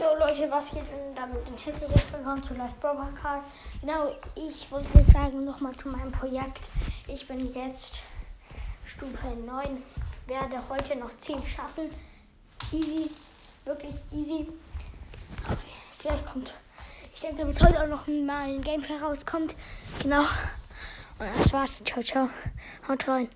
Jo Leute, was geht denn damit ein herzliches Willkommen zu Live Broadcast. Genau, ich wollte jetzt sagen nochmal zu meinem Projekt. Ich bin jetzt Stufe 9, werde heute noch 10 schaffen. Easy, wirklich easy. Vielleicht kommt, ich denke, damit heute auch noch mal ein Gameplay rauskommt. Genau. Und das war's. Ciao, ciao. Haut rein.